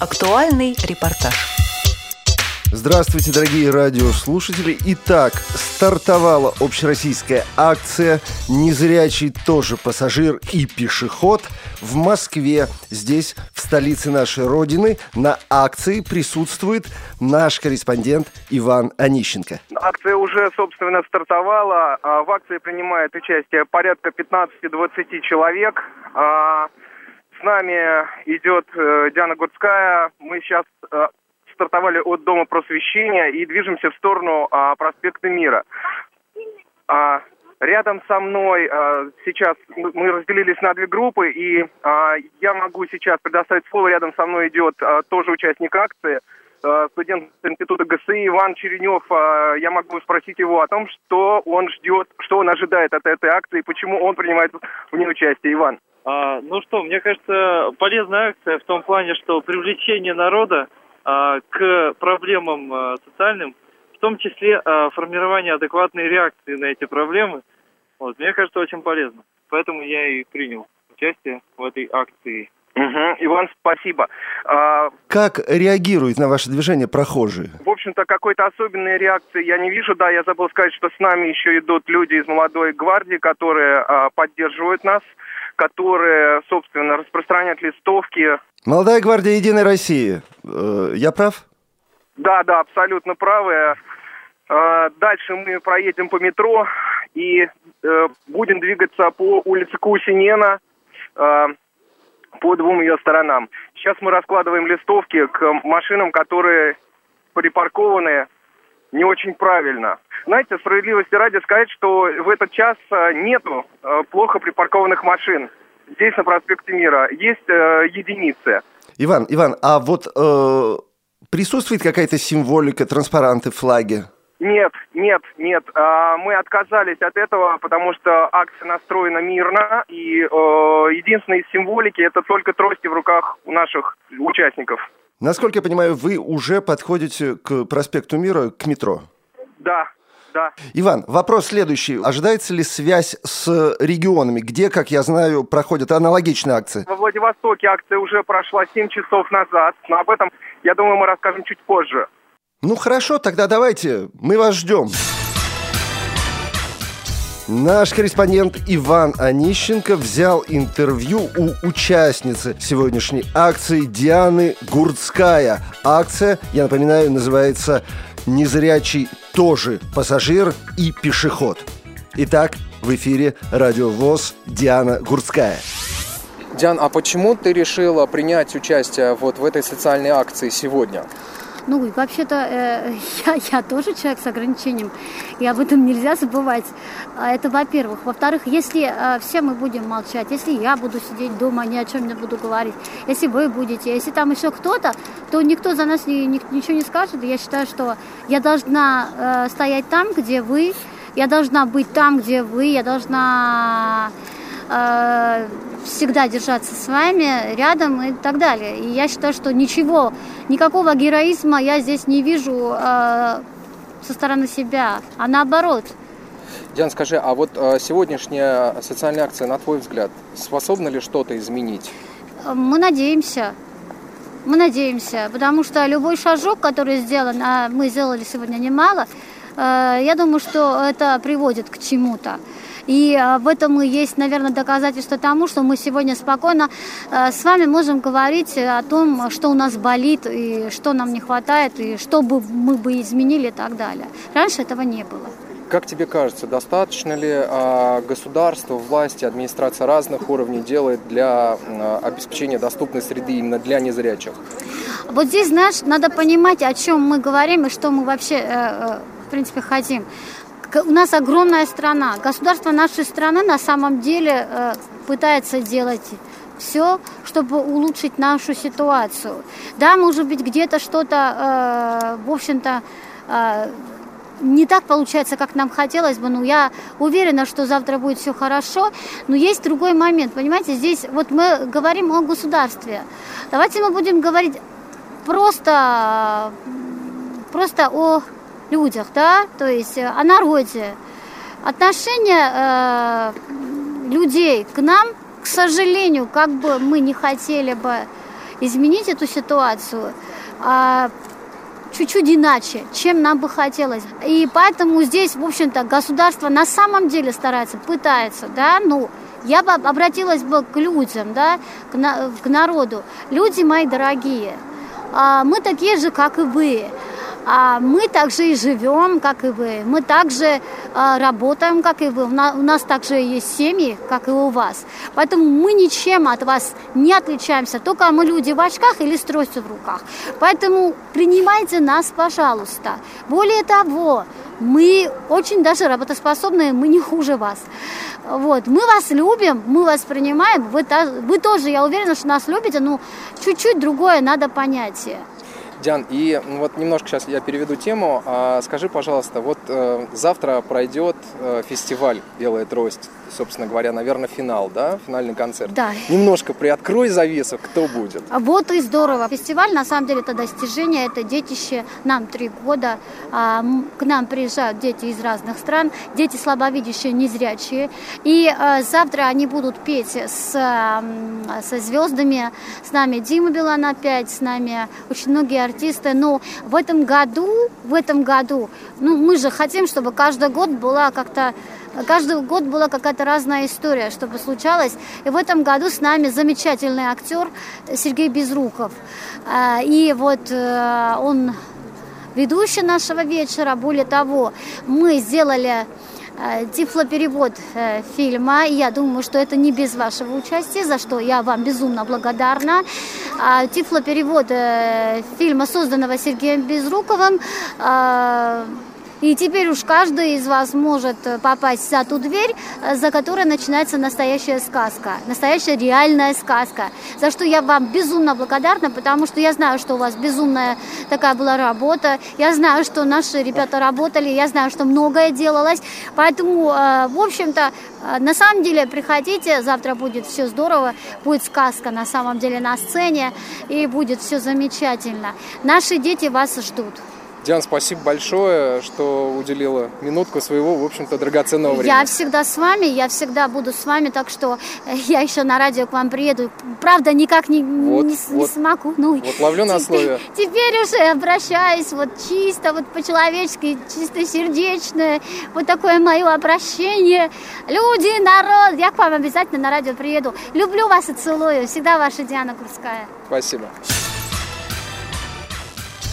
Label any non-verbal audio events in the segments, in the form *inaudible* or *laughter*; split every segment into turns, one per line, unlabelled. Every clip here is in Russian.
Актуальный репортаж.
Здравствуйте, дорогие радиослушатели. Итак, стартовала общероссийская акция «Незрячий тоже пассажир и пешеход» в Москве. Здесь, в столице нашей Родины, на акции присутствует наш корреспондент Иван Онищенко.
Акция уже, собственно, стартовала. А, в акции принимает участие порядка 15-20 человек. С нами идет э, Диана Гурцкая. Мы сейчас э, стартовали от Дома просвещения и движемся в сторону а, проспекта Мира. А, рядом со мной а, сейчас мы разделились на две группы, и я могу сейчас предоставить слово. Рядом со мной идет тоже участник акции, а, студент института ГСИ Иван Черенев. Я могу спросить его о том, что он ждет, что он ожидает от этой акции, почему он принимает в ней участие. Иван.
А, ну что, мне кажется, полезная акция в том плане, что привлечение народа а, к проблемам а, социальным, в том числе а, формирование адекватной реакции на эти проблемы, вот, мне кажется, очень полезно. Поэтому я и принял участие в этой акции.
Угу. Иван, спасибо.
А, как реагируют на ваше движение прохожие?
В общем-то, какой-то особенной реакции я не вижу. Да, я забыл сказать, что с нами еще идут люди из молодой гвардии, которые а, поддерживают нас, которые, собственно, распространяют листовки
Молодая гвардия Единой России. Э, я прав?
Да, да, абсолютно правы. Э, дальше мы проедем по метро и э, будем двигаться по улице Кусинена по двум ее сторонам. Сейчас мы раскладываем листовки к машинам, которые припаркованы не очень правильно. Знаете, справедливости ради сказать, что в этот час нету плохо припаркованных машин здесь на проспекте Мира есть э, единицы.
Иван, Иван, а вот э, присутствует какая-то символика, транспаранты, флаги?
Нет, нет, нет. А, мы отказались от этого, потому что акция настроена мирно, и э, единственная из символики это только трости в руках у наших участников.
Насколько я понимаю, вы уже подходите к проспекту Мира, к метро?
Да, да.
Иван, вопрос следующий. Ожидается ли связь с регионами, где, как я знаю, проходят аналогичные акции?
Во Владивостоке акция уже прошла 7 часов назад, но об этом, я думаю, мы расскажем чуть позже.
Ну хорошо, тогда давайте, мы вас ждем. Наш корреспондент Иван Онищенко взял интервью у участницы сегодняшней акции Дианы Гурцкая. Акция, я напоминаю, называется «Незрячий тоже пассажир и пешеход». Итак, в эфире Радио ВОЗ Диана Гурцкая.
Диан, а почему ты решила принять участие вот в этой социальной акции сегодня?
Ну, вообще-то э, *laughs* я, я тоже человек с ограничением, и об этом нельзя забывать. А Это во-первых. Во-вторых, если э, все мы будем молчать, если я буду сидеть дома, ни о чем не буду говорить, если вы будете, если там еще кто-то, то никто за нас ни, ни, ничего не скажет. Я считаю, что я должна э, стоять там, где вы, я должна быть там, где вы, я должна всегда держаться с вами рядом и так далее. И я считаю, что ничего, никакого героизма я здесь не вижу э, со стороны себя, а наоборот.
Диан, скажи, а вот э, сегодняшняя социальная акция, на твой взгляд, способна ли что-то изменить?
Мы надеемся. Мы надеемся, потому что любой шажок, который сделан, а мы сделали сегодня немало, э, я думаю, что это приводит к чему-то. И а, в этом и есть, наверное, доказательство тому, что мы сегодня спокойно а, с вами можем говорить о том, что у нас болит, и что нам не хватает, и что бы мы бы изменили и так далее. Раньше этого не было.
Как тебе кажется, достаточно ли э, государство, власти, администрация разных уровней делает для обеспечения доступной среды именно для незрячих?
Вот здесь, знаешь, надо понимать, о чем мы говорим и что мы вообще, э, э, в принципе, хотим у нас огромная страна. Государство нашей страны на самом деле э, пытается делать все, чтобы улучшить нашу ситуацию. Да, может быть, где-то что-то, э, в общем-то, э, не так получается, как нам хотелось бы, но я уверена, что завтра будет все хорошо. Но есть другой момент, понимаете, здесь вот мы говорим о государстве. Давайте мы будем говорить просто, просто о людях, да, то есть э, о народе. Отношение э, людей к нам, к сожалению, как бы мы не хотели бы изменить эту ситуацию а, чуть-чуть иначе, чем нам бы хотелось. И поэтому здесь, в общем-то, государство на самом деле старается, пытается, да, ну, я бы обратилась бы к людям, да, к, на, к народу. Люди мои дорогие, а, мы такие же, как и вы. А мы также и живем, как и вы. Мы также а, работаем, как и вы. У нас, у нас также есть семьи, как и у вас. Поэтому мы ничем от вас не отличаемся. Только мы люди в очках или с тростью в руках. Поэтому принимайте нас, пожалуйста. Более того, мы очень даже работоспособные, мы не хуже вас. Вот. Мы вас любим, мы вас принимаем, вы, вы тоже, я уверена, что нас любите, но чуть-чуть другое надо понятие.
Диан, и вот немножко сейчас я переведу тему. А, скажи, пожалуйста, вот э, завтра пройдет э, фестиваль «Белая трость», собственно говоря, наверное, финал, да, финальный концерт.
Да.
Немножко приоткрой завесу, кто будет.
А вот и здорово. Фестиваль, на самом деле, это достижение, это детище. Нам три года. А, к нам приезжают дети из разных стран, дети слабовидящие, незрячие. И а, завтра они будут петь с, со звездами. С нами Дима Билан опять, с нами очень многие артисты. Но в этом году, в этом году, ну, мы же хотим, чтобы каждый год была как-то Каждый год была какая-то разная история, чтобы случалось. И в этом году с нами замечательный актер Сергей Безруков. А, и вот э, он ведущий нашего вечера. Более того, мы сделали тифлоперевод э, фильма. Я думаю, что это не без вашего участия, за что я вам безумно благодарна. А, тифлоперевод фильма, созданного Сергеем Безруковым, и теперь уж каждый из вас может э, попасть за ту дверь, э, за которой начинается настоящая сказка, настоящая реальная сказка. За что я вам безумно благодарна, потому что я знаю, что у вас безумная такая была работа. Я знаю, что наши ребята работали, я знаю, что многое делалось. Поэтому, э, в общем-то, на самом деле, приходите, завтра будет все здорово, будет сказка на самом деле на сцене, и будет все замечательно. Наши дети вас ждут.
Диан, спасибо большое, что уделила минутку своего, в общем-то, драгоценного времени.
Я всегда с вами, я всегда буду с вами, так что э, я еще на радио к вам приеду. Правда, никак не, вот, не, вот, не смогу.
Ну, вот ловлю на слове.
Теперь уже обращаюсь вот чисто, вот по-человечески, чисто сердечное, вот такое мое обращение. Люди, народ, я к вам обязательно на радио приеду. Люблю вас и целую. Всегда ваша Диана Курская.
Спасибо.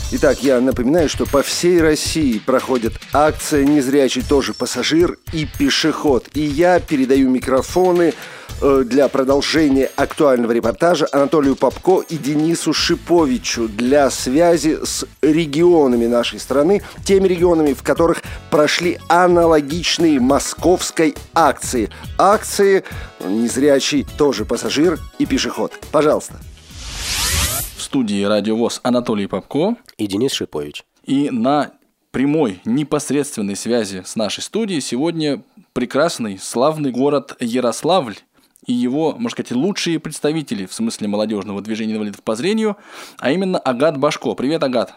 Итак, я напоминаю, что по всей России проходит акция «Незрячий тоже пассажир и пешеход». И я передаю микрофоны э, для продолжения актуального репортажа Анатолию Попко и Денису Шиповичу для связи с регионами нашей страны, теми регионами, в которых прошли аналогичные московской акции. Акции «Незрячий тоже пассажир и пешеход». Пожалуйста
студии «Радио ВОЗ» Анатолий Попко
и Денис Шипович.
И на прямой, непосредственной связи с нашей студией сегодня прекрасный, славный город Ярославль и его, можно сказать, лучшие представители в смысле молодежного движения инвалидов по зрению, а именно Агат Башко. Привет, Агат.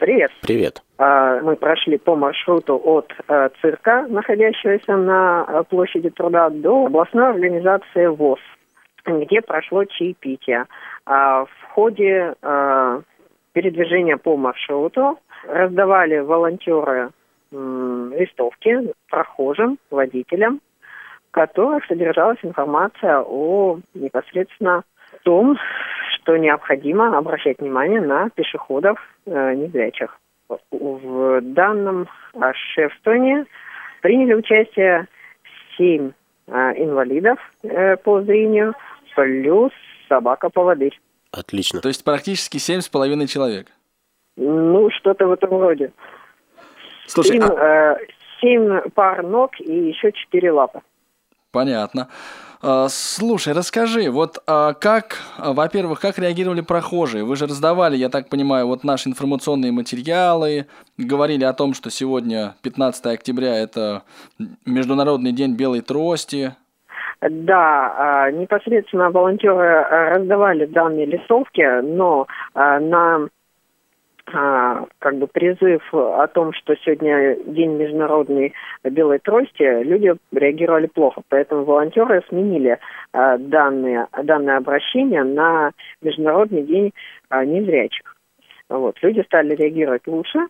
Привет.
Привет.
А, мы прошли по маршруту от э, цирка, находящегося на э, площади труда, до областной организации ВОЗ, где прошло чаепитие. А, в ходе э, передвижения по маршруту раздавали волонтеры э, листовки прохожим, водителям, в которых содержалась информация о непосредственно том, что необходимо обращать внимание на пешеходов э, незрячих. В данном шефствовании приняли участие семь э, инвалидов э, по зрению, плюс собака-поводырь.
Отлично.
То есть практически семь с половиной человек.
Ну, что-то в этом роде.
Слушай,
семь,
а...
э, семь пар ног и еще четыре лапы.
Понятно. А, слушай, расскажи, вот а, как, во-первых, как реагировали прохожие? Вы же раздавали, я так понимаю, вот наши информационные материалы, говорили о том, что сегодня, 15 октября, это Международный день белой трости.
Да, а, непосредственно волонтеры а, раздавали данные листовки, но а, на как бы призыв о том, что сегодня День международной белой трости, люди реагировали плохо. Поэтому волонтеры сменили данные, данное обращение на Международный день незрячих. Вот. Люди стали реагировать лучше,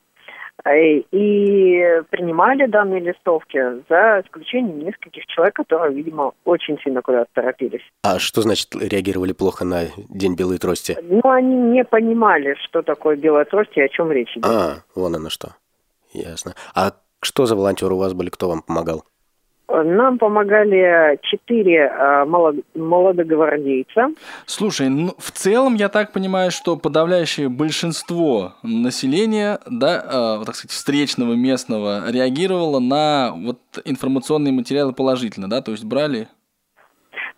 и принимали данные листовки за исключением нескольких человек, которые, видимо, очень сильно куда-то торопились.
А что значит реагировали плохо на День белой трости?
Ну, они не понимали, что такое белая трость и о чем речь идет.
А, вон оно что. Ясно. А что за волонтеры у вас были, кто вам помогал?
Нам помогали четыре э, молодогвардейца.
Слушай, ну, в целом я так понимаю, что подавляющее большинство населения, да, э, так сказать, встречного местного реагировало на вот информационные материалы положительно, да, то есть брали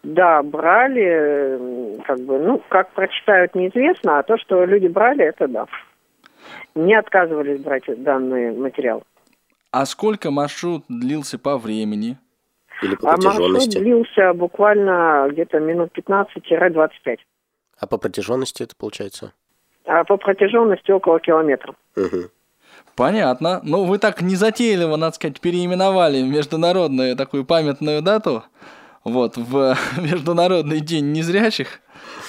да, брали, как бы, ну, как прочитают, неизвестно, а то, что люди брали, это да. Не отказывались брать данный материал.
А сколько маршрут длился по времени?
Или по протяженности? А
маршрут длился буквально где-то минут 15-25.
А по протяженности это получается?
А по протяженности около километра.
Угу.
Понятно. Ну, вы так незатейливо, надо сказать, переименовали международную такую памятную дату. Вот, в *laughs* Международный день незрячих.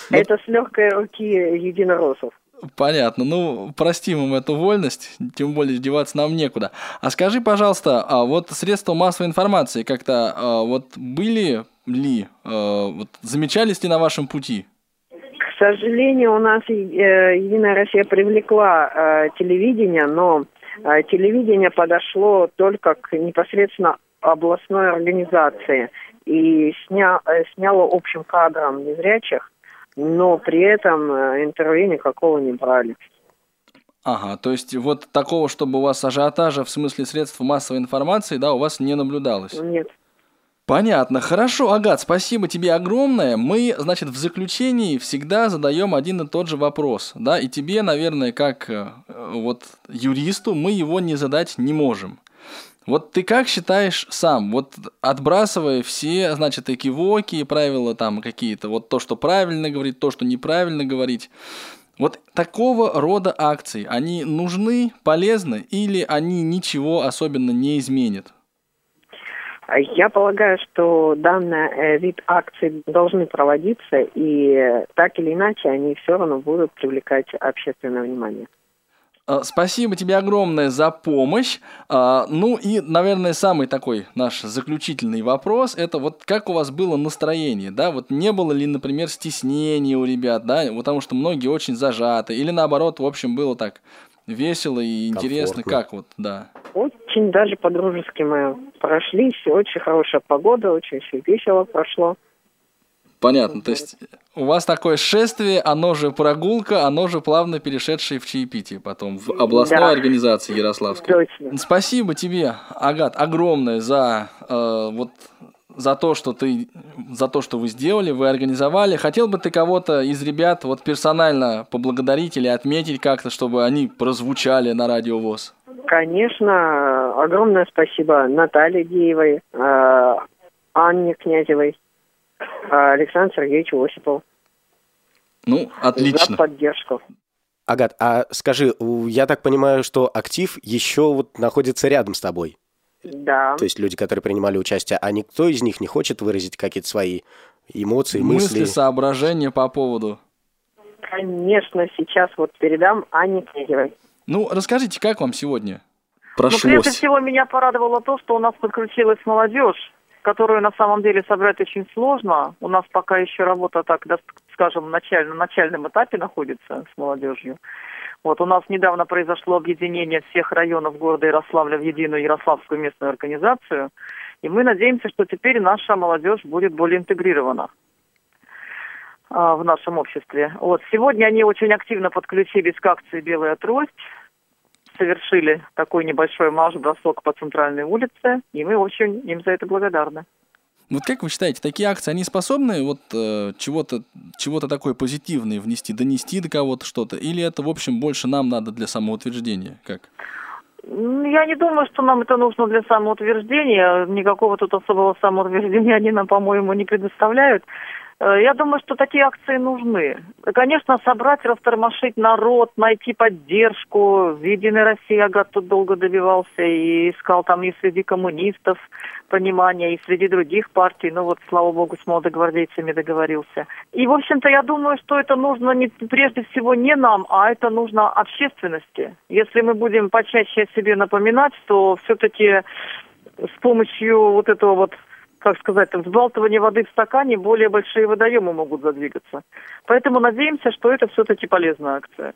Но... Это с легкой руки единороссов.
Понятно. Ну, простим им эту вольность, тем более деваться нам некуда. А скажи, пожалуйста, а вот средства массовой информации как-то а, вот были ли, а, вот замечались ли на вашем пути?
К сожалению, у нас э, Единая Россия привлекла э, телевидение, но э, телевидение подошло только к непосредственно областной организации и сня, э, сняло общим кадром незрячих но при этом э, интервью никакого не брали.
Ага, то есть вот такого, чтобы у вас ажиотажа в смысле средств массовой информации, да, у вас не наблюдалось?
Нет.
Понятно. Хорошо, Агат, спасибо тебе огромное. Мы, значит, в заключении всегда задаем один и тот же вопрос, да, и тебе, наверное, как э, вот юристу, мы его не задать не можем. Вот ты как считаешь сам, вот отбрасывая все, значит, экивоки, правила там какие-то, вот то, что правильно говорить, то, что неправильно говорить, вот такого рода акции, они нужны, полезны или они ничего особенно не изменят?
Я полагаю, что данный э, вид акций должны проводиться, и так или иначе они все равно будут привлекать общественное внимание.
А, спасибо тебе огромное за помощь. А, ну и, наверное, самый такой наш заключительный вопрос, это вот как у вас было настроение, да, вот не было ли, например, стеснения у ребят, да, потому что многие очень зажаты, или наоборот, в общем, было так весело и интересно, Комфортно. как вот, да.
Очень даже по-дружески мы прошли, все очень хорошая погода, очень все весело прошло.
Понятно, то есть у вас такое шествие, оно же прогулка, оно же плавно перешедшее в чаепитие потом, в областной да. организации Ярославской.
Точно.
Спасибо тебе, Агат, огромное за э, вот за то, что ты, за то, что вы сделали, вы организовали. Хотел бы ты кого-то из ребят вот персонально поблагодарить или отметить как-то, чтобы они прозвучали на радио ВОЗ?
Конечно, огромное спасибо Наталье Деевой, э, Анне Князевой, Александр Сергеевич Осипов.
Ну, отлично.
За поддержку.
Агат, а скажи, я так понимаю, что актив еще вот находится рядом с тобой?
Да.
То есть люди, которые принимали участие, а никто из них не хочет выразить какие-то свои эмоции,
мысли?
Мысли,
соображения по поводу?
Конечно, сейчас вот передам Анне Князевой.
Ну, расскажите, как вам сегодня
прошлось? Ну, прежде всего, меня порадовало то, что у нас подключилась молодежь которую на самом деле собрать очень сложно. У нас пока еще работа так, скажем, началь, на начальном этапе находится с молодежью. Вот у нас недавно произошло объединение всех районов города Ярославля в единую Ярославскую местную организацию. И мы надеемся, что теперь наша молодежь будет более интегрирована а, в нашем обществе. Вот сегодня они очень активно подключились к акции «Белая трость» совершили такой небольшой марш-бросок по центральной улице, и мы очень им за это благодарны.
Вот как вы считаете, такие акции, они способны вот э, чего-то чего такое позитивное внести, донести до кого-то что-то, или это, в общем, больше нам надо для самоутверждения? Как?
Я не думаю, что нам это нужно для самоутверждения. Никакого тут особого самоутверждения *laughs* они нам, по-моему, не предоставляют. Э, я думаю, что такие акции нужны. Конечно, собрать, растормошить народ, найти поддержку. В «Единой России» Агат тут долго добивался и искал там и среди коммунистов понимания, и среди других партий. Ну вот, слава богу, с молодогвардейцами договорился. И, в общем-то, я думаю, что это нужно не, прежде всего не нам, а это нужно общественности. Если мы будем почаще о себе напоминать, то все-таки с помощью вот этого вот как сказать, взбалтывание воды в стакане более большие водоемы могут задвигаться. Поэтому надеемся, что это все-таки полезная акция.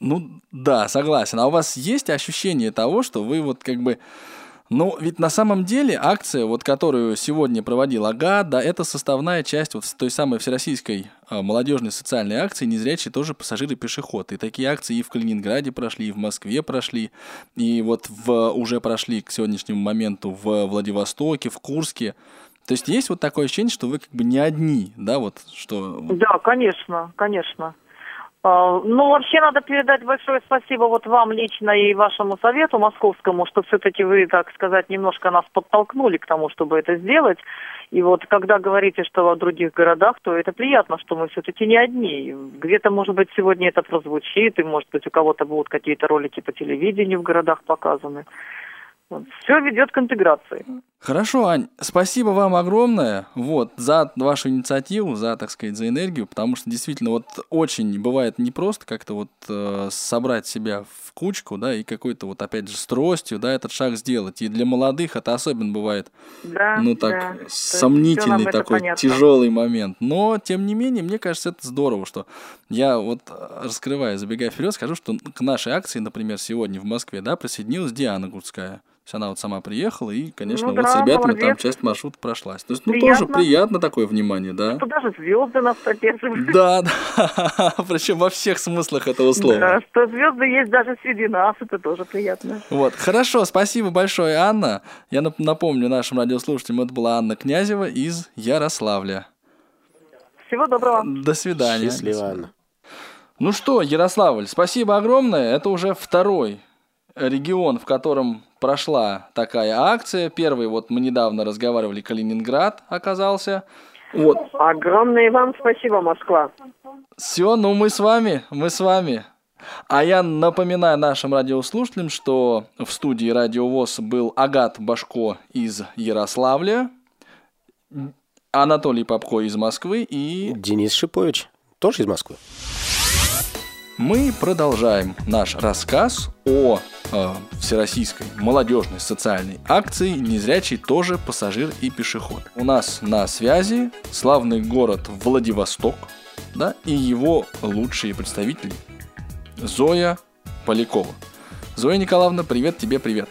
Ну да, согласен. А у вас есть ощущение того, что вы вот как бы ну, ведь на самом деле акция, вот которую сегодня проводил АГА, да, это составная часть вот той самой всероссийской а, молодежной социальной акции «Незрячий тоже пассажир и пешеход». И такие акции и в Калининграде прошли, и в Москве прошли, и вот в, уже прошли к сегодняшнему моменту в Владивостоке, в Курске. То есть есть вот такое ощущение, что вы как бы не одни, да, вот что...
Да, конечно, конечно. А, ну, вообще надо передать большое спасибо вот вам лично и вашему совету московскому, что все-таки вы, так сказать, немножко нас подтолкнули к тому, чтобы это сделать. И вот когда говорите, что в других городах, то это приятно, что мы все-таки не одни. Где-то, может быть, сегодня это прозвучит, и, может быть, у кого-то будут какие-то ролики по телевидению в городах показаны. Все ведет к интеграции.
Хорошо, Ань, спасибо вам огромное вот, за вашу инициативу, за, так сказать, за энергию, потому что действительно вот очень бывает непросто как-то вот э, собрать себя в кучку, да, и какой-то вот опять же с тростью, да, этот шаг сделать. И для молодых это особенно бывает,
да,
ну так,
да.
сомнительный такой тяжелый момент. Но, тем не менее, мне кажется, это здорово, что я вот, раскрывая, забегая вперед, скажу, что к нашей акции, например, сегодня в Москве, да, присоединилась Диана Гурцкая она вот сама приехала и, конечно,
ну,
вот
да,
с ребятами
молодец.
там часть маршрута прошлась. То есть, ну,
Приятно.
тоже приятно такое внимание, да?
Что даже звезды нас поддерживают.
Да, да, *laughs* причем во всех смыслах этого слова.
Да, что звезды есть даже среди нас, это тоже приятно.
Вот, хорошо, спасибо большое, Анна. Я нап- напомню нашим радиослушателям, это была Анна Князева из Ярославля.
Всего доброго.
До свидания.
Счастливо, Анна.
Ну что, Ярославль, спасибо огромное. Это уже второй регион, в котором прошла такая акция. Первый, вот мы недавно разговаривали, Калининград оказался. Вот.
Огромное вам спасибо, Москва.
Все, ну мы с вами, мы с вами. А я напоминаю нашим радиослушателям, что в студии Радио ВОЗ был Агат Башко из Ярославля, Анатолий Попко из Москвы и...
Денис Шипович, тоже из Москвы.
Мы продолжаем наш рассказ о э, всероссийской молодежной социальной акции «Незрячий тоже пассажир и пешеход». У нас на связи славный город Владивосток да, и его лучшие представители Зоя Полякова. Зоя Николаевна, привет тебе, привет.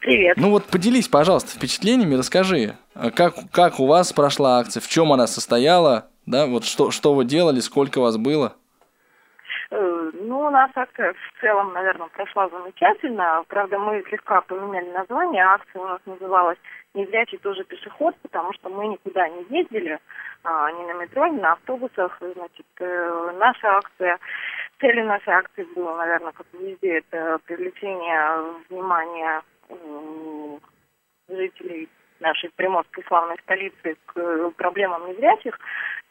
Привет.
Ну вот поделись, пожалуйста, впечатлениями, расскажи, а как, как у вас прошла акция, в чем она состояла, да, вот что, что вы делали, сколько вас было?
Э, у нас акция в целом, наверное, прошла замечательно. Правда, мы слегка поменяли название. Акция у нас называлась «Незрячий тоже пешеход», потому что мы никуда не ездили, а, ни на метро, ни на автобусах. Значит, э, наша акция, целью нашей акции было, наверное, как везде, это привлечение внимания м, жителей нашей приморской славной столицы к э, проблемам незрячих,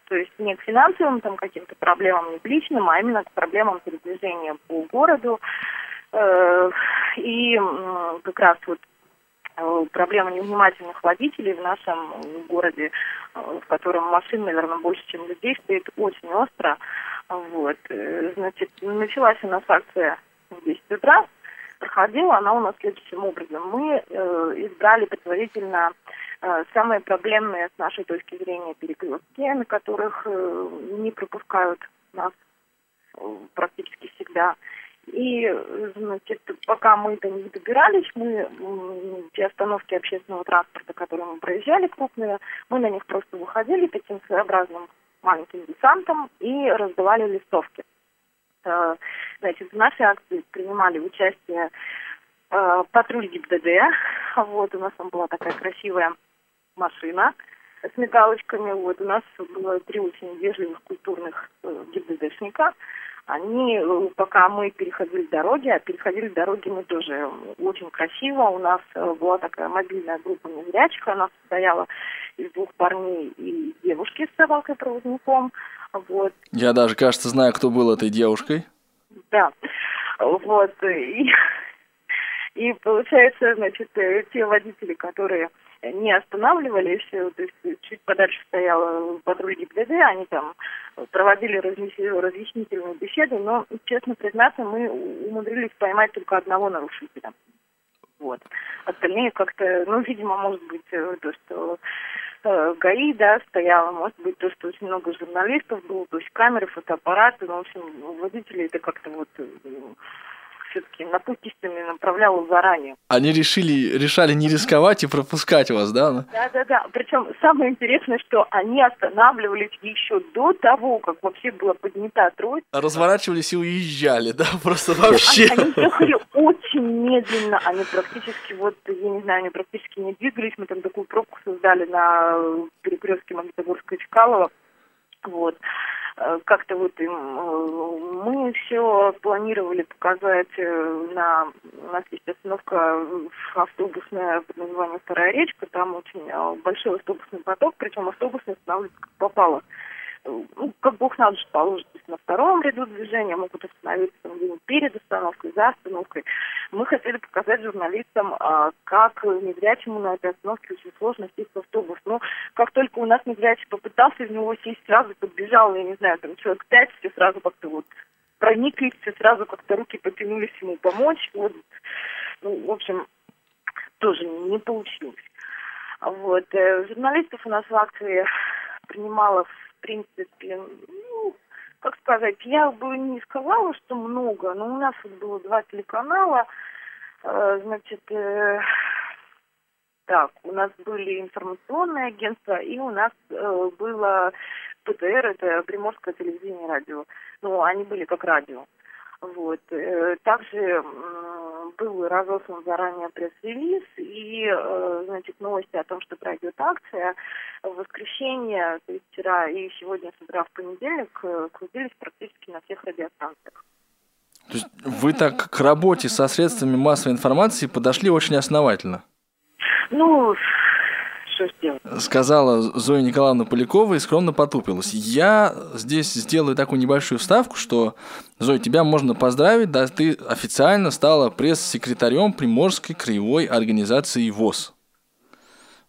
то есть не к финансовым там каким-то проблемам, не к личным, а именно к проблемам передвижения по городу. Э, И как раз вот э, проблема невнимательных водителей в нашем городе, в котором машин, наверное, больше, чем людей, стоит очень остро. Вот. Значит, началась у нас акция в 10 утра. Проходила она у нас следующим образом. Мы э, избрали предварительно э, самые проблемные с нашей точки зрения перекрестки, на которых э, не пропускают нас э, практически всегда. И, значит, пока мы до них добирались, мы те остановки общественного транспорта, которые мы проезжали крупные, мы на них просто выходили таким своеобразным маленьким десантом и раздавали листовки. Э, Значит, в нашей акции принимали участие э, патруль ГИБДД. Вот, у нас там была такая красивая машина с металлочками. Вот, у нас было три очень вежливых, культурных э, ГИБДДшника. они, э, пока мы переходили дороги, а переходили дороги мы тоже очень красиво, у нас была такая мобильная группа незрячих, она состояла из двух парней и девушки с собакой-проводником, вот.
Я даже, кажется, знаю, кто был этой девушкой.
Да, вот, и, и получается, значит, э, те водители, которые не останавливались, то есть чуть подальше стоял патруль ГИБДД, они там проводили разъяснительную беседу, но, честно признаться, мы умудрились поймать только одного нарушителя. Вот. Остальные как-то, ну, видимо, может быть, э, то, что э, ГАИ, да, стояло, может быть, то, что очень много журналистов было, то есть камеры, фотоаппараты, ну, в общем, водители это как-то вот э, все-таки на путь истины направляла заранее.
Они решили, решали не рисковать и пропускать вас, да?
Да, да, да. Причем самое интересное, что они останавливались еще до того, как вообще была поднята трость.
Разворачивались и уезжали, да? *laughs* Просто вообще.
Они, они ехали очень медленно, они практически, вот, я не знаю, они практически не двигались. Мы там такую пробку создали на перекрестке Магнитогорска-Чкалова. Вот. Э, как-то вот э, мы все планировали показать э, на у нас есть остановка автобусная под названием Вторая речка, там очень большой автобусный поток, причем автобусный останавливается как попало ну, как Бог на душу положит, на втором ряду движения могут остановиться перед остановкой, за остановкой. Мы хотели показать журналистам, а, как незрячему на этой остановке очень сложно сесть в автобус. Но как только у нас незрячий попытался в него сесть, сразу подбежал, я не знаю, там человек пять, все сразу как-то вот прониклись, все сразу как-то руки потянулись ему помочь. Вот, ну, в общем, тоже не получилось. Вот. Э, журналистов у нас в акции принимала принципе, ну, как сказать, я бы не сказала, что много, но у нас вот было два телеканала, э, значит, э, так, у нас были информационные агентства, и у нас э, было ПТР, это Приморское телевидение радио. Ну, они были как радио. Вот. Э, также был разослан заранее пресс-релиз и, э, значит, новости о том, что пройдет акция. В воскресенье, то есть вчера и сегодня с утра в понедельник э, крутились практически на всех радиостанциях.
То есть вы так к работе со средствами массовой информации подошли очень основательно?
Ну, что сделать?
Сказала Зоя Николаевна Полякова и скромно потупилась. Я здесь сделаю такую небольшую вставку, что, Зоя, тебя можно поздравить, да, ты официально стала пресс-секретарем Приморской краевой организации ВОЗ.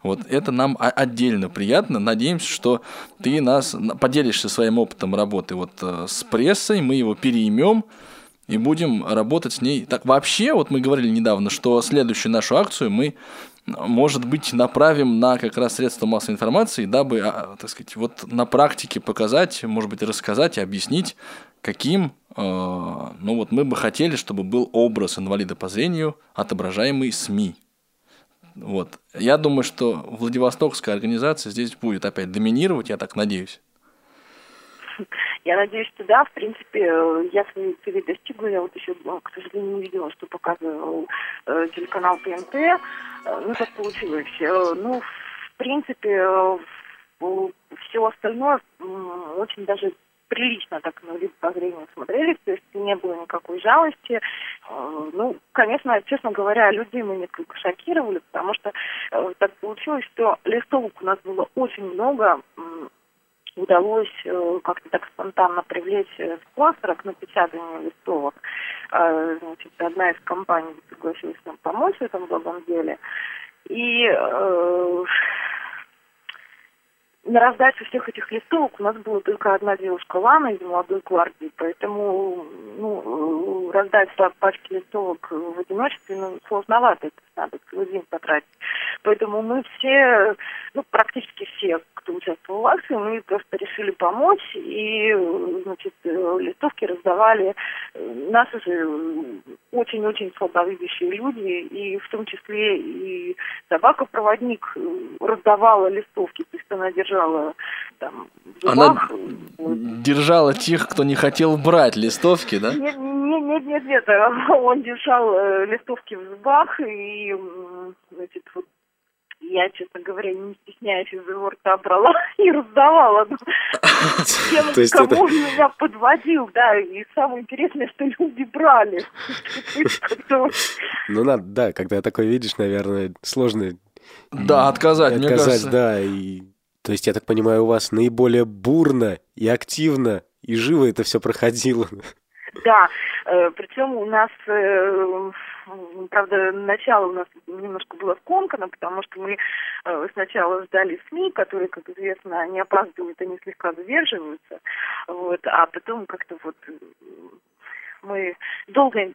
Вот это нам отдельно приятно. Надеемся, что ты нас поделишься своим опытом работы вот э, с прессой, мы его переймем и будем работать с ней. Так вообще, вот мы говорили недавно, что следующую нашу акцию мы может быть, направим на как раз средства массовой информации, дабы, а, так сказать, вот на практике показать, может быть, рассказать и объяснить, каким, э, ну вот мы бы хотели, чтобы был образ инвалида по зрению, отображаемый СМИ. Вот. Я думаю, что Владивостокская организация здесь будет опять доминировать, я так надеюсь.
Я надеюсь, что да. В принципе, э, я своей цели достигла. Я вот еще, э, к сожалению, не видела, что показывал э, телеканал ТНТ. Э, ну, так получилось. Ну, в принципе, все остальное очень даже прилично так на вид по зрению смотрелись, то есть не было никакой жалости. Ну, конечно, честно говоря, людей мы несколько шокировали, потому что так получилось, что листовок у нас было очень много, удалось э, как-то так спонтанно привлечь э, спонсора к напечатанию листовок. Э, значит, одна из компаний согласилась нам помочь в этом благом деле. И на раздачу всех этих листовок у нас была только одна девушка Лана из молодой гвардии, поэтому ну, раздать пачки листовок в одиночестве ну, сложновато, это надо целый день потратить. Поэтому мы все, ну, практически все, кто участвовал в акции, мы просто решили помочь и, значит, листовки раздавали наши же очень-очень слабовидящие люди, и в том числе и собака-проводник раздавала листовки, то есть она держала держала там
зубах. Она держала тех, кто не хотел брать листовки, да?
Нет, нет, нет, нет, нет. *laughs* Он держал э, листовки в зубах, и, значит, вот я, честно говоря, не стесняясь из его рта брала *laughs* и раздавала. *laughs* Тем, кому он меня подводил, да. И самое интересное, что люди брали.
Ну, надо, да, когда такое видишь, наверное, сложно...
Да, отказать, мне кажется.
да, и... То есть, я так понимаю, у вас наиболее бурно и активно и живо это все проходило.
Да, э, причем у нас, э, правда, начало у нас немножко было скомкано, потому что мы э, сначала ждали СМИ, которые, как известно, не опаздывают, они слегка задерживаются, вот, а потом как-то вот мы долго,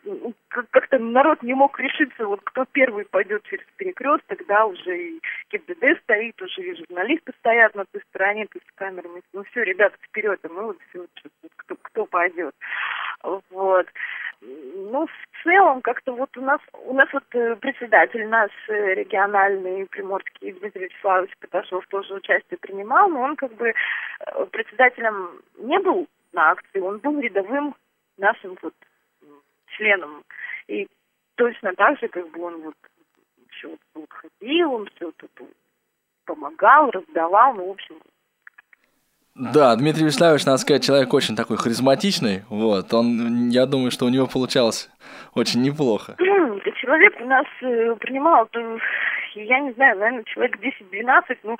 как-то народ не мог решиться, вот кто первый пойдет через перекресток, да, уже и ГИБДД стоит, уже и журналисты стоят на той стороне, то есть камерами, ну все, ребята, вперед, а мы вот все, кто, кто пойдет. Вот. Ну, в целом, как-то вот у нас, у нас вот э, председатель наш э, региональный приморский Дмитрий Вячеславович Петашов тоже участие принимал, но он как бы э, председателем не был на акции, он был рядовым нашим вот членом. И точно так же, как бы он вот все вот ходил, он все тут помогал, раздавал, ну, в общем,
да, Дмитрий Вячеславович, надо сказать, человек очень такой харизматичный. Вот, он, я думаю, что у него получалось очень неплохо. *clears throat*
Человек у нас э, принимал, я не знаю, наверное, человек 10-12, ну,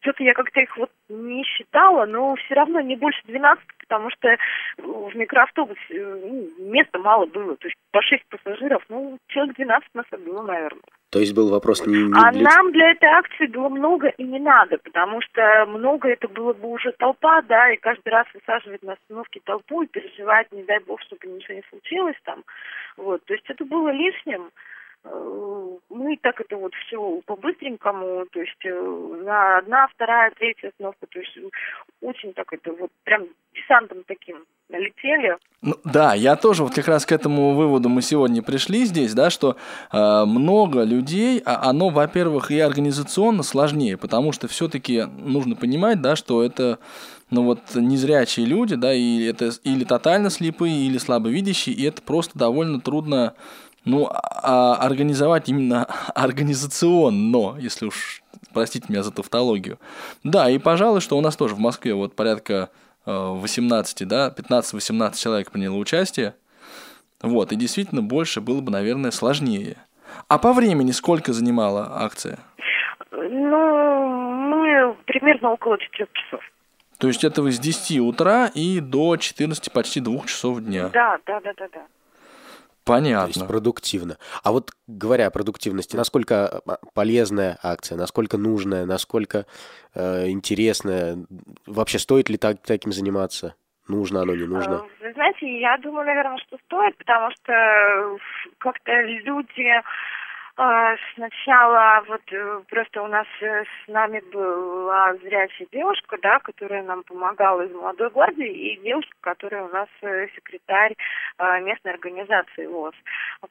что-то я как-то их вот не считала, но все равно не больше 12, потому что в микроавтобусе ну, места мало было, то есть по 6 пассажиров, ну, человек 12 нас было, наверное.
То есть был вопрос не, не
А для... нам для этой акции было много и не надо, потому что много это было бы уже толпа, да, и каждый раз высаживать на остановке толпу и переживать, не дай бог, чтобы ничего не случилось там. Вот, то есть это было лишним. Э, мы так это вот все по-быстренькому, то есть э, на одна, вторая, третья остановка, то есть очень так это вот прям десантом таким налетели.
Ну, да, я тоже вот как раз к этому выводу мы сегодня пришли здесь, да, что э, много людей, а оно, во-первых, и организационно сложнее, потому что все-таки нужно понимать, да, что это ну вот незрячие люди, да, и это или тотально слепые, или слабовидящие, и это просто довольно трудно ну, а организовать именно *laughs* организационно, если уж простите меня за тавтологию. Да, и пожалуй, что у нас тоже в Москве вот порядка 18, э, да, 15-18 человек приняло участие. Вот, и действительно больше было бы, наверное, сложнее. А по времени сколько занимала акция?
Ну, мы примерно около 4 часов.
То есть это вы с 10 утра и до 14, почти 2 часов дня?
Да, да, да, да, да.
Понятно.
То есть продуктивно. А вот говоря о продуктивности, насколько а, полезная акция, насколько нужная, насколько э, интересная, вообще стоит ли так, таким заниматься? Нужно оно, не нужно?
Э, вы знаете, я думаю, наверное, что стоит, потому что как-то люди сначала вот э, просто у нас э, с нами была зрячая девушка, да, которая нам помогала из молодой гвардии, и девушка, которая у нас э, секретарь а, местной организации ВОЗ.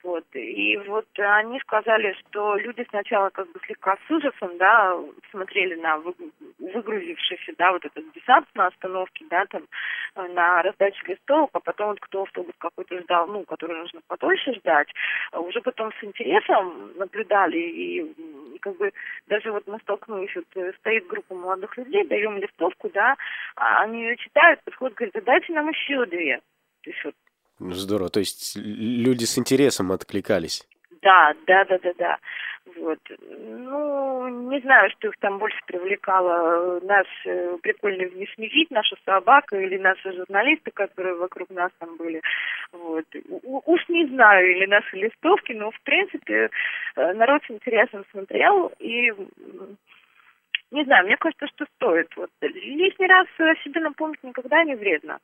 Вот. И вот они сказали, что люди сначала как бы слегка с ужасом, да, смотрели на выгрузившийся, да, вот этот десант на остановке, да, там, на раздачу листовок, а потом вот кто автобус какой-то ждал, ну, который нужно подольше ждать, уже потом с интересом наблюдали, и, как бы даже вот мы столкнулись, вот э, стоит группа молодых людей, даем листовку, да, а они ее читают, подходят, говорят, да дайте нам еще две. То есть вот
здорово. То есть люди с интересом откликались.
Да, да, да, да, да. Вот. Ну, не знаю, что их там больше привлекало. Наш э, прикольный внешний вид, наша собака или наши журналисты, которые вокруг нас там были. Вот. У, уж не знаю, или наши листовки, но, в принципе, э, народ с интересом смотрел и не знаю, мне кажется, что стоит. Вот лишний раз себе напомнить никогда не вредно.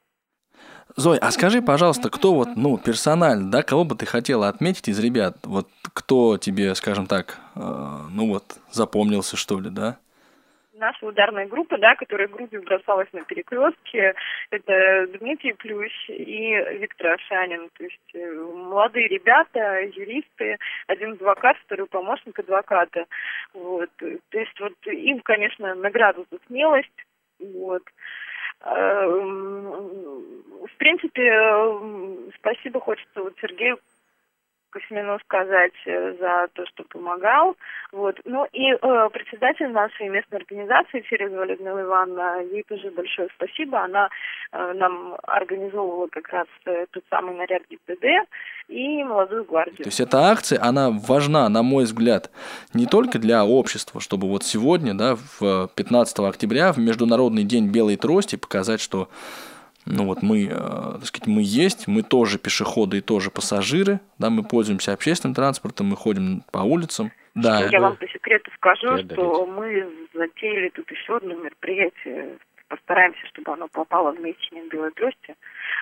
Зой, а скажи, пожалуйста, кто вот, ну, персонально, да, кого бы ты хотела отметить из ребят? Вот кто тебе, скажем так, э, ну вот, запомнился, что ли, да?
Наша ударная группа, да, которая грудью бросалась на перекрестке, это Дмитрий Плющ и Виктор Ашанин. То есть э, молодые ребята, юристы, один адвокат, второй помощник адвоката. Вот. То есть вот им, конечно, награду за смелость. Вот. Эм, в принципе, спасибо хочется вот Сергею Космину сказать э, за то, что помогал. Вот. Ну и э, председатель нашей местной организации Ферезова Людмила Ивановна, ей тоже большое спасибо. Она э, нам организовывала как раз э, тот самый наряд ГИБДД и молодую гвардию.
То есть эта акция, она важна, на мой взгляд, не только для общества, чтобы вот сегодня, да, в 15 октября, в Международный день белой трости показать, что ну вот мы, э, так сказать, мы есть, мы тоже пешеходы и тоже пассажиры, да, мы пользуемся общественным транспортом, мы ходим по улицам. Да.
Я вам по секрету скажу, что мы затеяли тут еще одно мероприятие постараемся, чтобы оно попало в месячник Белой Трости.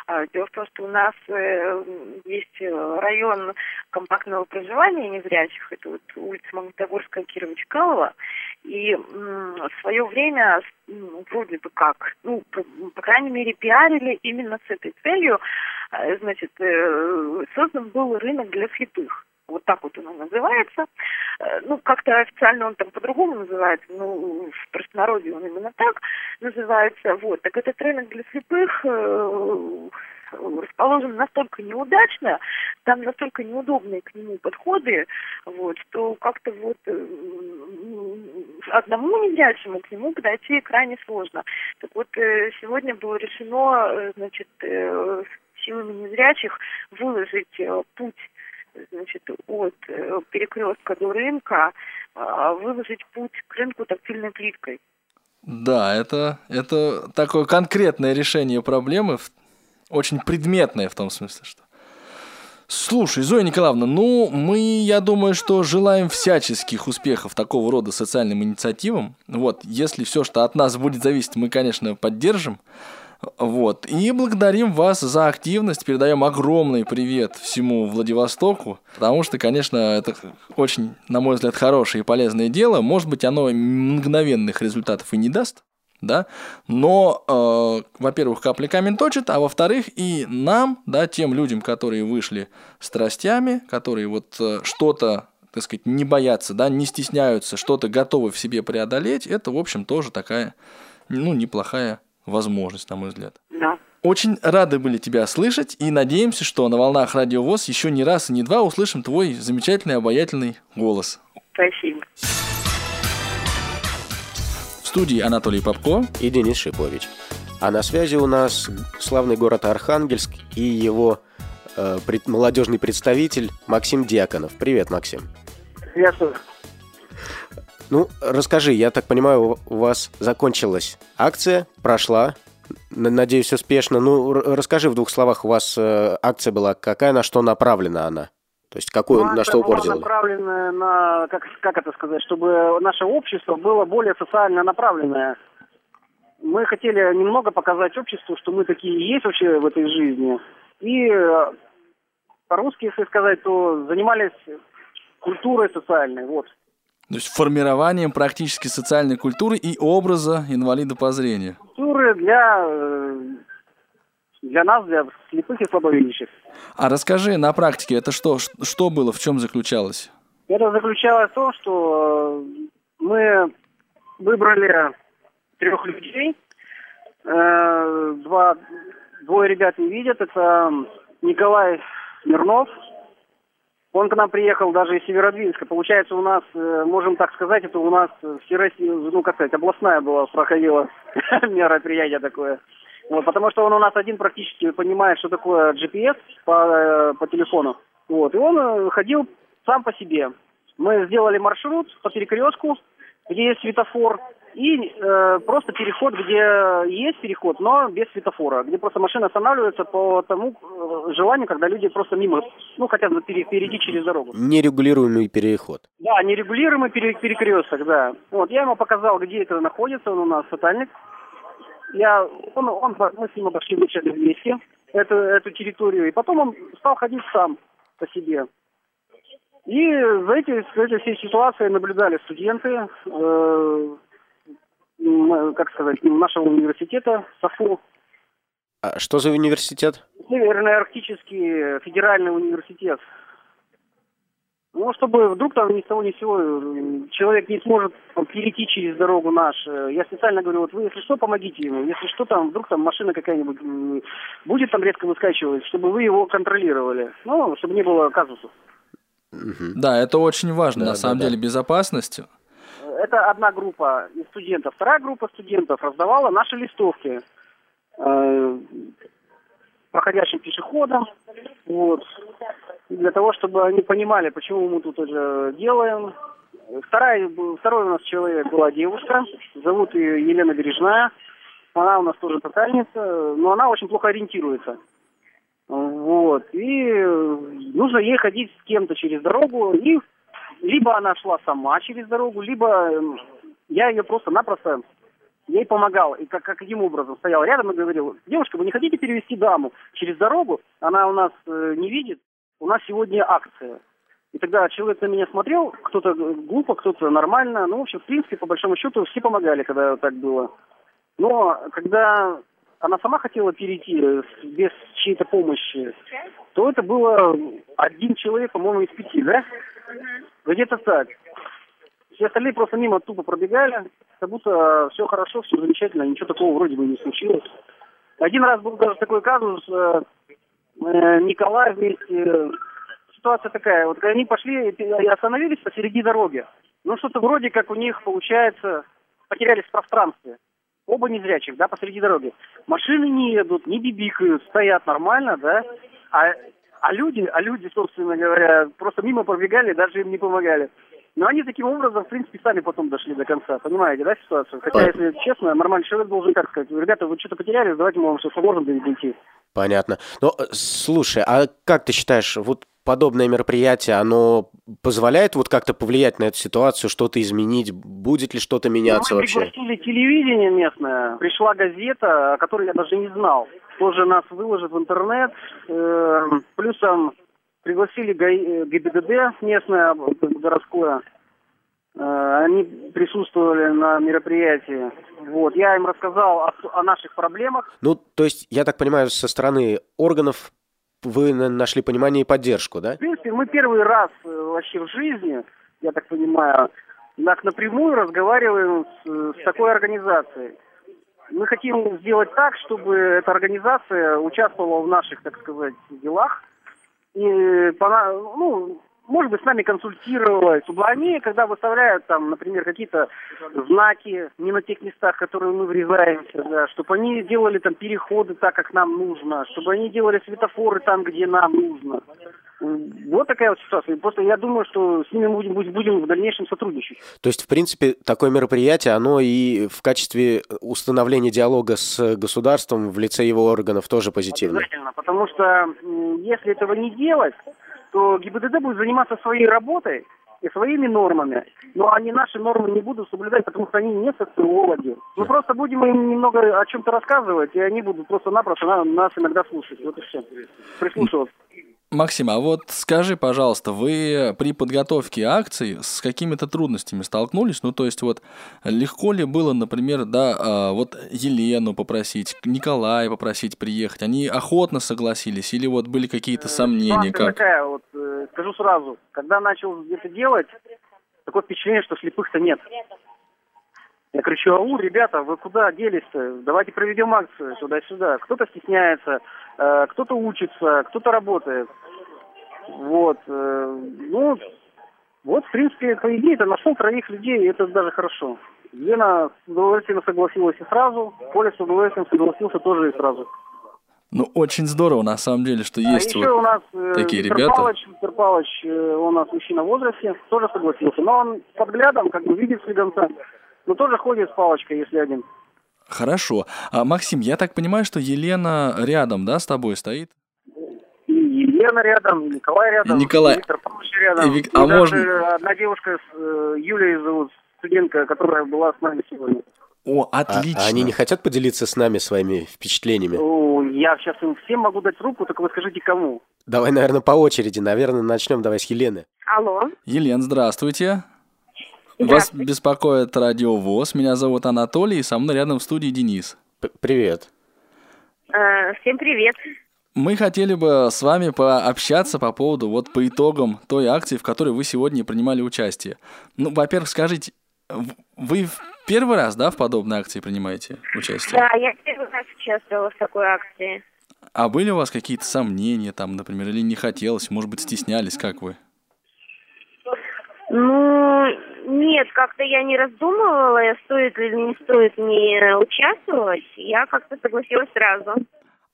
А, дело в том, что у нас э, есть район компактного проживания незрячих, это вот улица Магнитогорская, Кирова Чкалова, и в свое время, ну, вроде бы как, ну, по, по крайней мере, пиарили именно с этой целью, а, значит, э, создан был рынок для слепых вот так вот он называется. Э, ну, как-то официально он там по-другому называется, ну, в простонародье он именно так называется. Вот, так этот рынок для слепых э, расположен настолько неудачно, там настолько неудобные к нему подходы, вот, что как-то вот э, одному незрячему к нему подойти крайне сложно. Так вот, сегодня было решено, значит, силами незрячих выложить путь значит, от э, перекрестка до рынка а, выложить путь к рынку тактильной плиткой.
Да, это, это такое конкретное решение проблемы, очень предметное в том смысле, что... Слушай, Зоя Николаевна, ну, мы, я думаю, что желаем всяческих успехов такого рода социальным инициативам. Вот, если все, что от нас будет зависеть, мы, конечно, поддержим. Вот. И благодарим вас за активность, передаем огромный привет всему Владивостоку, потому что, конечно, это очень, на мой взгляд, хорошее и полезное дело. Может быть, оно мгновенных результатов и не даст, да, но, э, во-первых, капли камень точит, а во-вторых, и нам, да, тем людям, которые вышли страстями, которые вот э, что-то так сказать, не боятся, да, не стесняются, что-то готовы в себе преодолеть, это, в общем, тоже такая, ну, неплохая возможность, на мой взгляд.
Да.
Очень рады были тебя слышать и надеемся, что на волнах Радио ВОЗ еще не раз и не два услышим твой замечательный, обаятельный голос.
Спасибо.
В студии Анатолий Попко
и Денис Шипович. А на связи у нас славный город Архангельск и его э, пред, молодежный представитель Максим Дьяконов. Привет, Максим.
Приветствую.
Ну, расскажи, я так понимаю, у вас закончилась акция, прошла, надеюсь, успешно. Ну, расскажи в двух словах, у вас э, акция была какая, на что направлена она? То есть какую, ну, на что упор делали?
направленная на, как, как это сказать, чтобы наше общество было более социально направленное. Мы хотели немного показать обществу, что мы такие есть вообще в этой жизни. И э, по-русски, если сказать, то занимались культурой социальной, вот.
То есть формированием практически социальной культуры и образа инвалида по зрению.
Культуры для, э, для нас, для слепых и слабовидящих.
А расскажи на практике, это что, что было, в чем заключалось?
Это заключалось в том, что мы выбрали трех людей. Э, два, двое ребят не видят. Это Николай Смирнов, он к нам приехал даже из Северодвинска. Получается, у нас, э, можем так сказать, это у нас Всероссия, ну, как сказать, областная была, проходила *laughs* мероприятие такое. Вот, потому что он у нас один практически понимает, что такое GPS по, э, по телефону. Вот, и он э, ходил сам по себе. Мы сделали маршрут по перекрестку, где есть светофор, и э, просто переход, где есть переход, но без светофора, где просто машина останавливается по тому э, желанию, когда люди просто мимо, ну, хотят перейти через дорогу.
Нерегулируемый переход.
Да, нерегулируемый пере перекресток, да. Вот, я ему показал, где это находится, он у нас сатальник. Я, он, он, мы с ним обошли вначале вместе эту, эту территорию, и потом он стал ходить сам по себе. И за эти, за эти все ситуации наблюдали студенты, э, как сказать, нашего университета, САФУ.
А что за университет?
Северный Арктический федеральный университет. Ну, чтобы вдруг там ни с того ни с сего э, человек не сможет перейти через дорогу наш. Я специально говорю, вот вы, если что, помогите ему. Если что, там вдруг там машина какая-нибудь будет там резко выскакивать, чтобы вы его контролировали. Ну, чтобы не было казусов.
Да, это очень важно,
Да,
на самом
да, да.
деле, безопасность.
Это одна группа студентов. Вторая группа студентов раздавала наши листовки э, проходящим пешеходам. Вот. Для того, чтобы они понимали, почему мы тут это делаем. Вторая, второй у нас человек была девушка. Зовут ее Елена Бережная. Она у нас тоже тотальница, но она очень плохо ориентируется. Вот. И нужно ей ходить с кем-то через дорогу. И либо она шла сама через дорогу, либо эм, я ее просто-напросто ей помогал. И как, каким образом стоял рядом и говорил, девушка, вы не хотите перевести даму через дорогу? Она у нас э, не видит. У нас сегодня акция. И тогда человек на меня смотрел, кто-то глупо, кто-то нормально. Ну, в общем, в принципе, по большому счету, все помогали, когда так было. Но когда она сама хотела перейти э, без чьей-то помощи, то это было один человек, по-моему, из пяти, да? Где-то так. Все остальные просто мимо тупо пробегали, как будто все хорошо, все замечательно, ничего такого вроде бы не случилось. Один раз был даже такой казус, э, э, Николай вместе, ситуация такая, вот они пошли и остановились посреди дороги. Ну, что-то вроде как у них, получается, потерялись в пространстве. Оба незрячих, да, посреди дороги. Машины не едут, не бибикают, стоят нормально, да. А, а люди, а люди, собственно говоря, просто мимо пробегали, даже им не помогали. Но они таким образом, в принципе, сами потом дошли до конца. Понимаете, да, ситуацию? Хотя, если честно, нормальный человек должен как сказать, ребята, вы что-то потеряли, давайте мы вам что поможем дойти.
Понятно. Но э, слушай, а как ты считаешь, вот подобное мероприятие, оно позволяет вот как-то повлиять на эту ситуацию, что-то изменить? Будет ли что-то меняться
Мы
вообще?
пригласили телевидение местное, пришла газета, о которой я даже не знал. Тоже нас выложат в интернет. Э, Плюсом пригласили ГИБДД местное, э, городское. Э, Они присутствовали на мероприятии. Вот. Я им рассказал о, о наших проблемах.
Ну, то есть, я так понимаю, со стороны органов вы на- нашли понимание и поддержку, да?
В принципе, мы первый раз э, вообще в жизни, я так понимаю, так напрямую разговариваем с, с такой организацией. Мы хотим сделать так, чтобы эта организация участвовала в наших, так сказать, делах. И, ну, может быть, с нами консультировалась, они, когда выставляют там, например, какие-то знаки не на тех местах, которые мы врезаемся, да, чтобы они делали там переходы так, как нам нужно, чтобы они делали светофоры там, где нам нужно. Вот такая вот ситуация. Просто я думаю, что с ними мы будем, будем в дальнейшем сотрудничать.
То есть, в принципе, такое мероприятие, оно и в качестве установления диалога с государством в лице его органов тоже позитивно.
Обязательно, потому что если этого не делать, то ГИБДД будет заниматься своей работой и своими нормами, но они наши нормы не будут соблюдать, потому что они не социологи. Мы просто будем им немного о чем-то рассказывать, и они будут просто-напросто на- нас иногда слушать. Вот и все. Прислушиваться.
Максим, а вот скажи, пожалуйста, вы при подготовке акций с какими-то трудностями столкнулись? Ну, то есть вот легко ли было, например, да, а, вот Елену попросить, Николая попросить приехать? Они охотно согласились или вот были какие-то сомнения?
Ситуация
Как?
такая, вот э, скажу сразу, когда начал это делать, такое впечатление, что слепых-то нет. Я кричу, ау, ребята, вы куда делись-то? Давайте проведем акцию туда-сюда. Кто-то стесняется, э, кто-то учится, кто-то работает. Вот. э, ну, вот, в принципе, по идее, это нашел троих людей, и это даже хорошо. Лена с удовольствием согласилась и сразу, Коля с удовольствием согласился тоже и сразу.
Ну, очень здорово, на самом деле, что есть
а
вот
у нас э,
такие
Виктор
ребята.
Павлович, Виктор Павлович, он у нас мужчина в возрасте, тоже согласился. Но он под взглядом, как бы видит слегонца, но тоже ходит с палочкой, если один.
Хорошо. А, Максим, я так понимаю, что Елена рядом, да, с тобой стоит?
И Елена рядом, и Николай рядом,
И Николай.
и Виктор Павлович рядом.
И Вик-
И
а
даже
можно-
одна девушка, с, э, Юлия зовут, студентка, которая была с нами сегодня.
О,
А-
отлично.
А, они не хотят поделиться с нами своими впечатлениями?
О, я сейчас им всем могу дать руку, только вы скажите, кому.
Давай, наверное, по очереди. Наверное, начнем давай с Елены.
Алло.
Елен, здравствуйте. Вас беспокоит Радио ВОЗ. Меня зовут Анатолий, и со мной рядом в студии Денис.
П- Привет.
Э, всем привет.
Мы хотели бы с вами пообщаться по поводу, вот по итогам той акции, в которой вы сегодня принимали участие. Ну, во-первых, скажите, вы в первый раз, да, в подобной акции принимаете участие?
Да, я первый раз участвовала в такой акции.
А были у вас какие-то сомнения там, например, или не хотелось, может быть, стеснялись, как вы?
Ну, нет, как-то я не раздумывала, стоит ли не стоит мне участвовать. Я как-то согласилась сразу.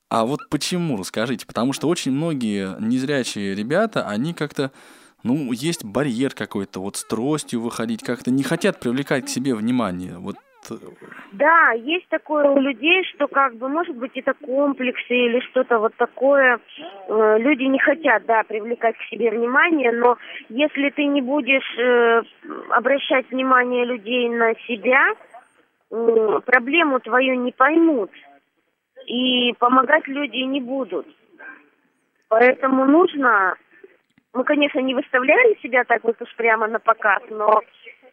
А вот почему, расскажите? Потому что очень многие незрячие ребята, они как-то, ну, есть барьер какой-то, вот с тростью выходить, как-то не хотят привлекать к себе внимание. Вот
да, есть такое у людей, что как бы, может быть, это комплексы или что-то вот такое. Э, люди не хотят, да, привлекать к себе внимание, но если ты не будешь э, обращать внимание людей на себя, э, проблему твою не поймут и помогать люди не будут. Поэтому нужно, мы, конечно, не выставляли себя так вот уж прямо на показ, но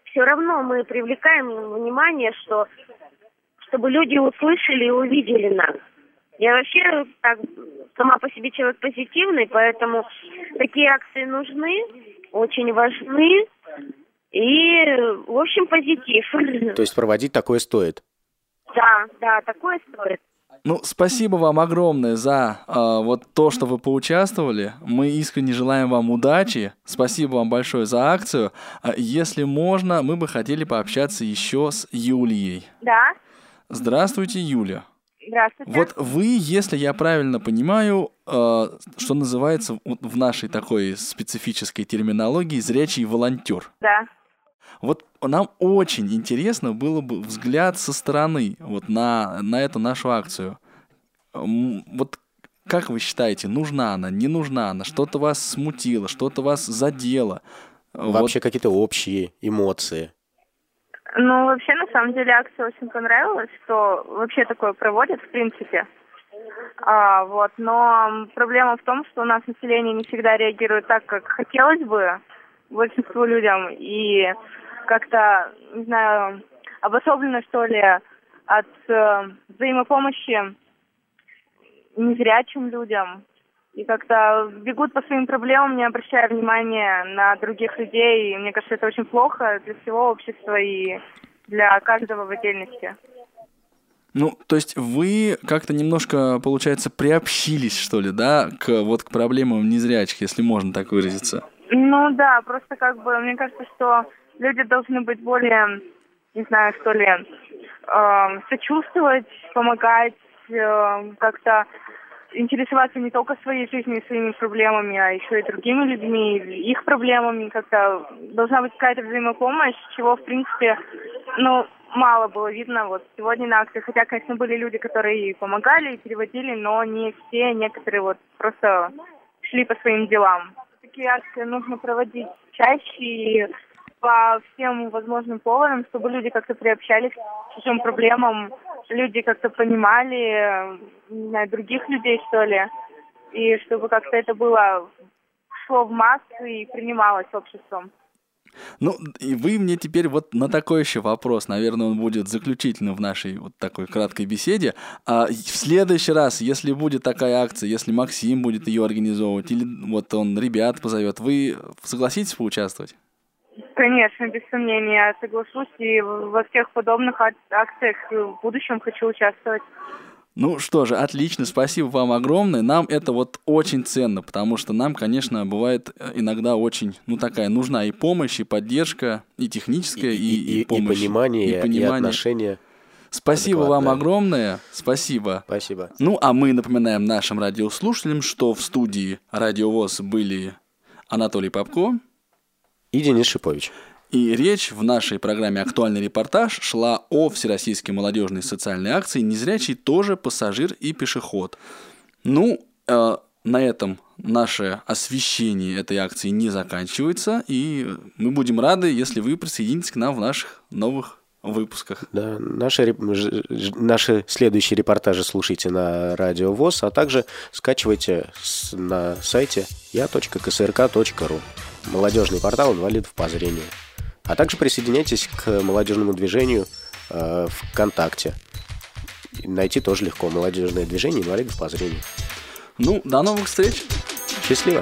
все равно мы привлекаем внимание, что чтобы люди услышали и увидели нас. Я вообще так, сама по себе человек позитивный, поэтому такие акции нужны, очень важны. И, в общем, позитив.
То есть проводить такое стоит?
Да, да, такое стоит.
Ну, спасибо вам огромное за э, вот то, что вы поучаствовали. Мы искренне желаем вам удачи. Спасибо вам большое за акцию. А если можно, мы бы хотели пообщаться еще с Юлией.
Да.
Здравствуйте, Юля.
Здравствуйте.
Вот вы, если я правильно понимаю, э, что называется в нашей такой специфической терминологии, зрячий волонтер.
Да.
Вот нам очень интересно было бы взгляд со стороны вот на, на эту нашу акцию. Вот как вы считаете, нужна она, не нужна она, что-то вас смутило, что-то вас задело?
Вообще вот. какие-то общие эмоции.
Ну, вообще, на самом деле, акция очень понравилась, что вообще такое проводят, в принципе. А, вот, но проблема в том, что у нас население не всегда реагирует так, как хотелось бы большинству людям. И как-то, не знаю, обособлено, что ли, от э, взаимопомощи незрячим людям. И как-то бегут по своим проблемам, не обращая внимания на других людей. И мне кажется, это очень плохо для всего общества и для каждого в отдельности.
Ну, то есть вы как-то немножко, получается, приобщились, что ли, да, к вот к проблемам незрячих, если можно так выразиться?
Ну да, просто как бы мне кажется, что люди должны быть более, не знаю, что ли, э, сочувствовать, помогать, э, как-то интересоваться не только своей жизнью и своими проблемами, а еще и другими людьми, их проблемами. Как-то должна быть какая-то взаимопомощь, чего, в принципе, ну, мало было видно вот сегодня на акции. Хотя, конечно, были люди, которые и помогали, и переводили, но не все, некоторые вот просто шли по своим делам. Такие акции нужно проводить чаще и по всем возможным поводам, чтобы люди как-то приобщались к чужим проблемам, люди как-то понимали, не знаю, других людей, что ли, и чтобы как-то это было шло в массы и принималось обществом.
Ну, и вы мне теперь вот на такой еще вопрос, наверное, он будет заключительным в нашей вот такой краткой беседе. А в следующий раз, если будет такая акция, если Максим будет ее организовывать, или вот он ребят позовет, вы согласитесь поучаствовать?
Конечно, без сомнения, соглашусь. И во всех подобных акциях в будущем хочу участвовать.
Ну что же, отлично, спасибо вам огромное. Нам это вот очень ценно, потому что нам, конечно, бывает э, иногда очень, ну такая нужна и помощь, и поддержка, и техническая, и, и,
и, и помощь. И понимание, и, понимание. и отношения.
Спасибо вам огромное. Спасибо.
Спасибо.
Ну, а мы напоминаем нашим радиослушателям, что в студии Радиовоз были Анатолий Попко
и Денис Шипович.
И речь в нашей программе «Актуальный репортаж» шла о Всероссийской молодежной социальной акции «Незрячий тоже пассажир и пешеход». Ну, э, на этом наше освещение этой акции не заканчивается, и мы будем рады, если вы присоединитесь к нам в наших новых выпусках.
Да, наши, наши следующие репортажи слушайте на Радио ВОЗ, а также скачивайте на сайте я.ксрк.ру молодежный портал инвалидов по зрению. А также присоединяйтесь к молодежному движению э, ВКонтакте. Найти тоже легко. Молодежное движение инвалидов по зрению.
Ну, до новых встреч.
Счастливо.